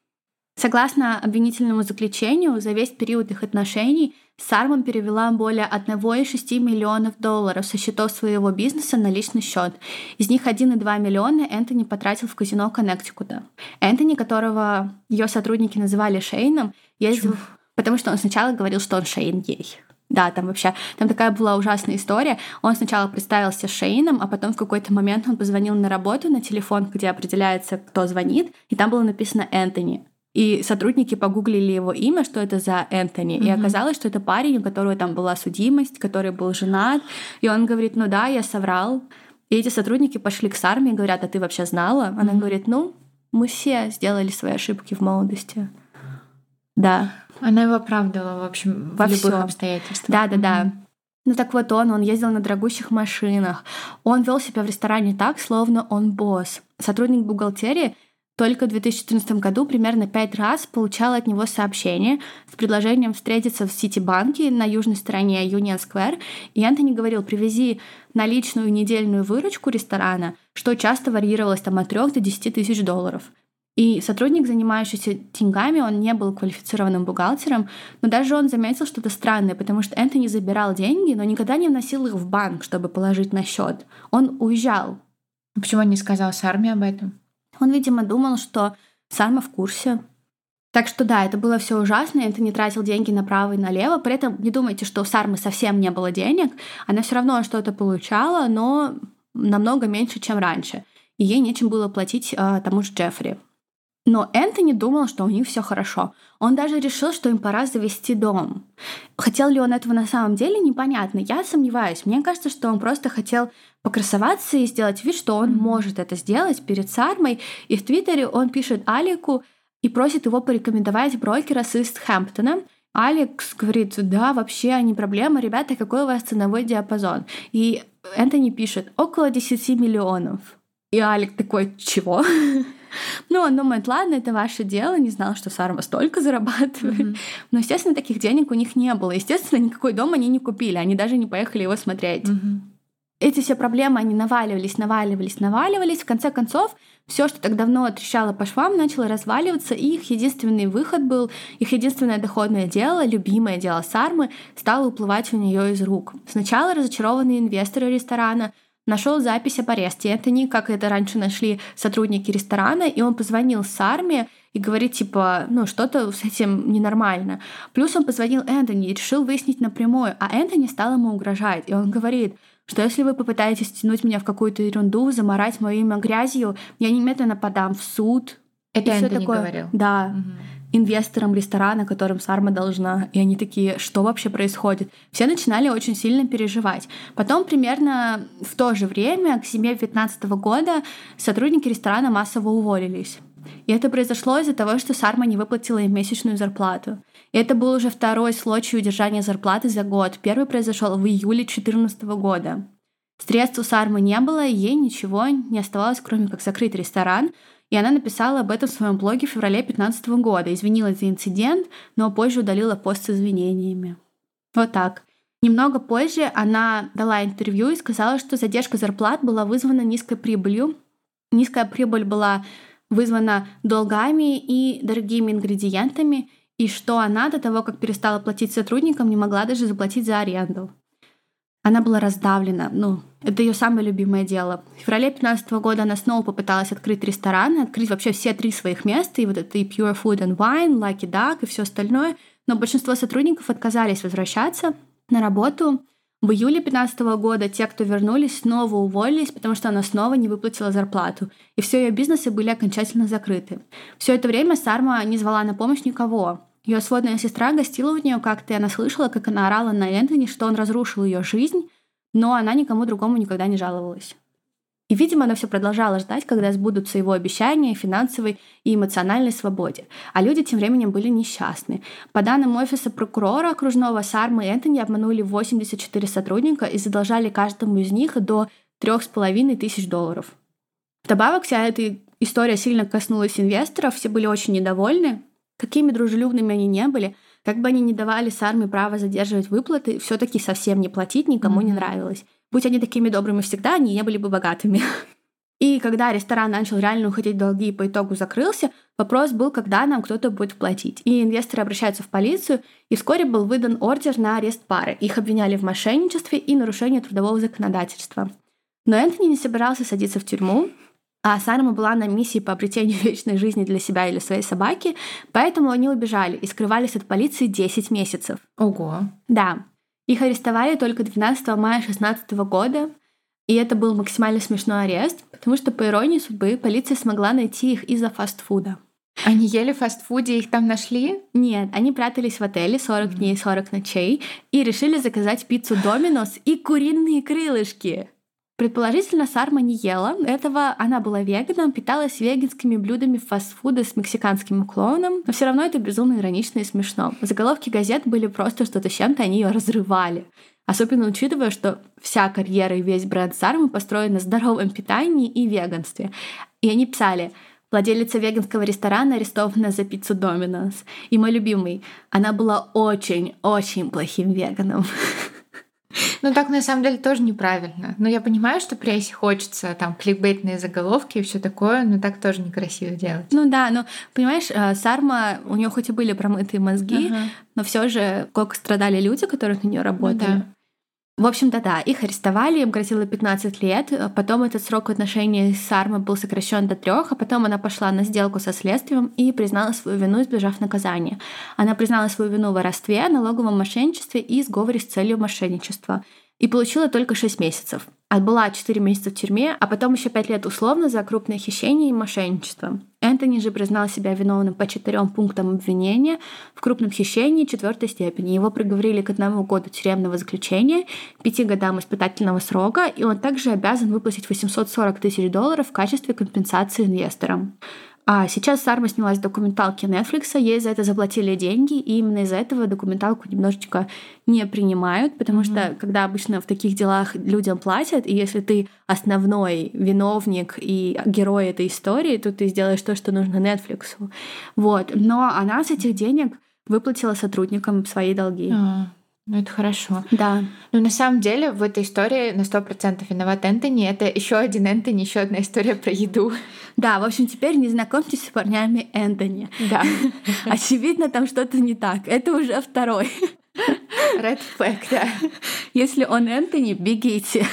Согласно обвинительному заключению, за весь период их отношений Сарман перевела более 1,6 миллионов долларов со счетов своего бизнеса на личный счет. Из них 1,2 миллиона Энтони потратил в казино Коннектикута. Энтони, которого ее сотрудники называли Шейном, ездил, Чё? потому что он сначала говорил, что он Шейн гей. Да, там вообще, там такая была ужасная история. Он сначала представился Шейном, а потом в какой-то момент он позвонил на работу, на телефон, где определяется, кто звонит, и там было написано Энтони. И сотрудники погуглили его имя, что это за Энтони. Mm-hmm. И оказалось, что это парень, у которого там была судимость, который был женат. И он говорит, ну да, я соврал. И эти сотрудники пошли к Сарме и говорят, а ты вообще знала? Она mm-hmm. говорит, ну, мы все сделали свои ошибки в молодости. Да. Она его оправдывала, в общем, Во в любых всем. обстоятельствах. Да, да, да. Ну так вот он, он ездил на дорогущих машинах. Он вел себя в ресторане так, словно он босс. Сотрудник бухгалтерии только в 2014 году примерно пять раз получала от него сообщение с предложением встретиться в Ситибанке на южной стороне Union Square, и Антони говорил, привези наличную недельную выручку ресторана, что часто варьировалось там от 3 до 10 тысяч долларов. И сотрудник, занимающийся деньгами, он не был квалифицированным бухгалтером, но даже он заметил что-то странное, потому что Энтони забирал деньги, но никогда не вносил их в банк, чтобы положить на счет. Он уезжал. Почему он не сказал с армией об этом? Он, видимо, думал, что Сарма в курсе. Так что да, это было все ужасно, это не тратил деньги направо и налево. При этом не думайте, что у Сармы совсем не было денег. Она все равно что-то получала, но намного меньше, чем раньше. И ей нечем было платить э, тому же Джеффри. Но Энтони думал, что у них все хорошо. Он даже решил, что им пора завести дом. Хотел ли он этого на самом деле, непонятно. Я сомневаюсь. Мне кажется, что он просто хотел покрасоваться и сделать вид, что он может это сделать перед Сармой. И в Твиттере он пишет Алику и просит его порекомендовать брокера с Истхэмптона. Алекс говорит, да, вообще не проблема, ребята, какой у вас ценовой диапазон? И Энтони пишет, около 10 миллионов. И Алик такой, чего? <laughs> Ну, он думает, ладно, это ваше дело, не знал, что Сарма столько зарабатывает. Mm-hmm. Но, естественно, таких денег у них не было. Естественно, никакой дом они не купили, они даже не поехали его смотреть. Mm-hmm. Эти все проблемы, они наваливались, наваливались, наваливались. В конце концов, все, что так давно трещало по швам, начало разваливаться, и их единственный выход был, их единственное доходное дело, любимое дело Сармы, стало уплывать у нее из рук. Сначала разочарованные инвесторы ресторана нашел запись об аресте Энтони, как это раньше нашли сотрудники ресторана, и он позвонил Сарме и говорит, типа, ну, что-то с этим ненормально. Плюс он позвонил Энтони и решил выяснить напрямую, а Энтони стал ему угрожать. И он говорит, что если вы попытаетесь тянуть меня в какую-то ерунду, заморать мое имя грязью, я немедленно подам в суд. Это и Энтони такое. говорил? Да. Инвесторам ресторана, которым Сарма должна. И они такие, что вообще происходит? Все начинали очень сильно переживать. Потом примерно в то же время, к зиме 2015 года, сотрудники ресторана массово уволились. И это произошло из-за того, что Сарма не выплатила им месячную зарплату. И это был уже второй случай удержания зарплаты за год. Первый произошел в июле 2014 года. Средств у Сармы не было, и ей ничего не оставалось, кроме как закрыть ресторан. И она написала об этом в своем блоге в феврале 2015 года, извинилась за инцидент, но позже удалила пост с извинениями. Вот так. Немного позже она дала интервью и сказала, что задержка зарплат была вызвана низкой прибылью. Низкая прибыль была вызвана долгами и дорогими ингредиентами, и что она до того, как перестала платить сотрудникам, не могла даже заплатить за аренду. Она была раздавлена. Ну, это ее самое любимое дело. В феврале 2015 года она снова попыталась открыть ресторан, открыть вообще все три своих места, и вот это и Pure Food and Wine, Lucky Duck и все остальное. Но большинство сотрудников отказались возвращаться на работу. В июле 2015 года те, кто вернулись, снова уволились, потому что она снова не выплатила зарплату, и все ее бизнесы были окончательно закрыты. Все это время Сарма не звала на помощь никого. Ее сводная сестра гостила у нее как-то, и она слышала, как она орала на Энтони, что он разрушил ее жизнь, но она никому другому никогда не жаловалась. И, видимо, она все продолжала ждать, когда сбудутся его обещания финансовой и эмоциональной свободе. А люди тем временем были несчастны. По данным офиса прокурора окружного, Сарма и Энтони обманули 84 сотрудника и задолжали каждому из них до 3,5 тысяч долларов. Вдобавок, вся эта история сильно коснулась инвесторов, все были очень недовольны, какими дружелюбными они не были, как бы они не давали Сарме право задерживать выплаты, все таки совсем не платить никому mm-hmm. не нравилось. Будь они такими добрыми всегда, они не были бы богатыми. <laughs> И когда ресторан начал реально уходить в долги и по итогу закрылся, вопрос был, когда нам кто-то будет платить. И инвесторы обращаются в полицию, и вскоре был выдан ордер на арест пары. Их обвиняли в мошенничестве и нарушении трудового законодательства. Но Энтони не собирался садиться в тюрьму, а Сарма была на миссии по обретению <laughs> вечной жизни для себя или своей собаки, поэтому они убежали и скрывались от полиции 10 месяцев. Ого. Да. Их арестовали только 12 мая 2016 года, и это был максимально смешной арест, потому что, по иронии судьбы, полиция смогла найти их из-за фастфуда. Они ели в фастфуде, их там нашли? Нет, они прятались в отеле 40 mm. дней, 40 ночей и решили заказать пиццу Доминос и куриные крылышки. Предположительно, Сарма не ела этого, она была веганом, питалась веганскими блюдами фастфуда с мексиканским уклоном, но все равно это безумно иронично и смешно. Заголовки газет были просто что-то с чем-то, они ее разрывали. Особенно учитывая, что вся карьера и весь бренд Сармы построен на здоровом питании и веганстве. И они писали Владелица веганского ресторана арестована за пиццу Доминос. И мой любимый, она была очень-очень плохим веганом. <laughs> Ну так на самом деле тоже неправильно. Но я понимаю, что прессе хочется там кликбейтные заголовки и все такое, но так тоже некрасиво делать. Ну да, но понимаешь, э, Сарма, у нее хоть и были промытые мозги, ага. но все же сколько страдали люди, которые на нее работали. Ну, да. В общем-то, да, их арестовали, им грозило 15 лет. Потом этот срок отношений с Армой был сокращен до трех, а потом она пошла на сделку со следствием и признала свою вину, избежав наказания. Она признала свою вину в воровстве, налоговом мошенничестве и сговоре с целью мошенничества и получила только 6 месяцев. Отбыла 4 месяца в тюрьме, а потом еще 5 лет условно за крупное хищение и мошенничество. Энтони же признал себя виновным по четырем пунктам обвинения в крупном хищении четвертой степени. Его приговорили к одному году тюремного заключения, пяти годам испытательного срока, и он также обязан выплатить 840 тысяч долларов в качестве компенсации инвесторам. А сейчас Сарма снялась в документалке Netflix, ей за это заплатили деньги, и именно из-за этого документалку немножечко не принимают, потому mm-hmm. что когда обычно в таких делах людям платят, и если ты основной виновник и герой этой истории, то ты сделаешь то, что нужно Netflix. Вот. Но она с этих денег выплатила сотрудникам свои долги. Mm. Ну, это хорошо. Да. Но на самом деле в этой истории на сто процентов виноват Энтони. Это еще один Энтони, еще одна история про еду. Да, в общем, теперь не знакомьтесь с парнями Энтони. Да. Очевидно, там что-то не так. Это уже второй. Red flag, да. Если он Энтони, бегите.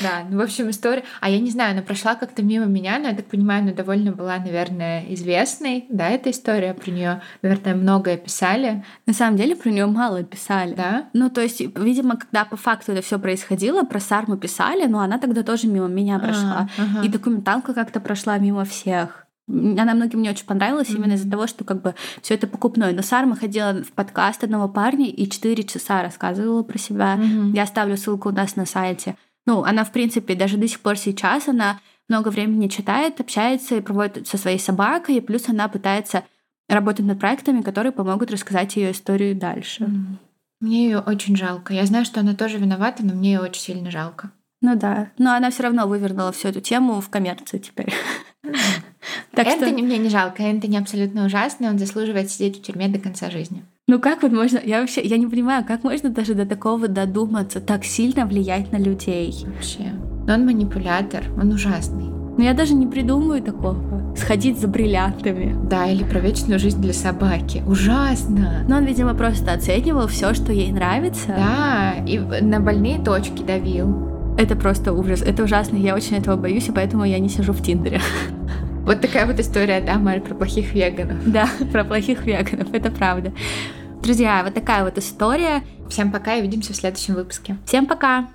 Да, ну, в общем, история... А я не знаю, она прошла как-то мимо меня, но я так понимаю, она довольно была, наверное, известной, да, эта история про нее, наверное, многое писали. На самом деле про нее мало писали. Да? Ну, то есть, видимо, когда по факту это все происходило, про Сарму писали, но она тогда тоже мимо меня прошла. А, ага. И документалка как-то прошла мимо всех. Она многим не очень понравилась mm-hmm. именно из-за того, что как бы все это покупное. Но Сарма ходила в подкаст одного парня и 4 часа рассказывала про себя. Mm-hmm. Я оставлю ссылку у нас на сайте. Ну, она, в принципе, даже до сих пор сейчас, она много времени читает, общается и проводит со своей собакой, и плюс она пытается работать над проектами, которые помогут рассказать ее историю дальше. Mm-hmm. Мне ее очень жалко. Я знаю, что она тоже виновата, но мне ее очень сильно жалко. Ну да. Но она все равно вывернула всю эту тему в коммерцию теперь. <laughs> Так Энтони что... мне не жалко. Энтони абсолютно ужасный. Он заслуживает сидеть в тюрьме до конца жизни. Ну как вот можно... Я вообще... Я не понимаю, как можно даже до такого додуматься, так сильно влиять на людей. Вообще. Но он манипулятор. Он ужасный. Но я даже не придумаю такого. Сходить за бриллиантами. Да, или про вечную жизнь для собаки. Ужасно. Но он, видимо, просто оценивал все, что ей нравится. Да, и на больные точки давил. Это просто ужас. Это ужасно. Я очень этого боюсь, и поэтому я не сижу в Тиндере. <laughs> Вот такая вот история, да, Марь, про плохих веганов. Да, про плохих веганов, это правда. Друзья, вот такая вот история. Всем пока и увидимся в следующем выпуске. Всем пока!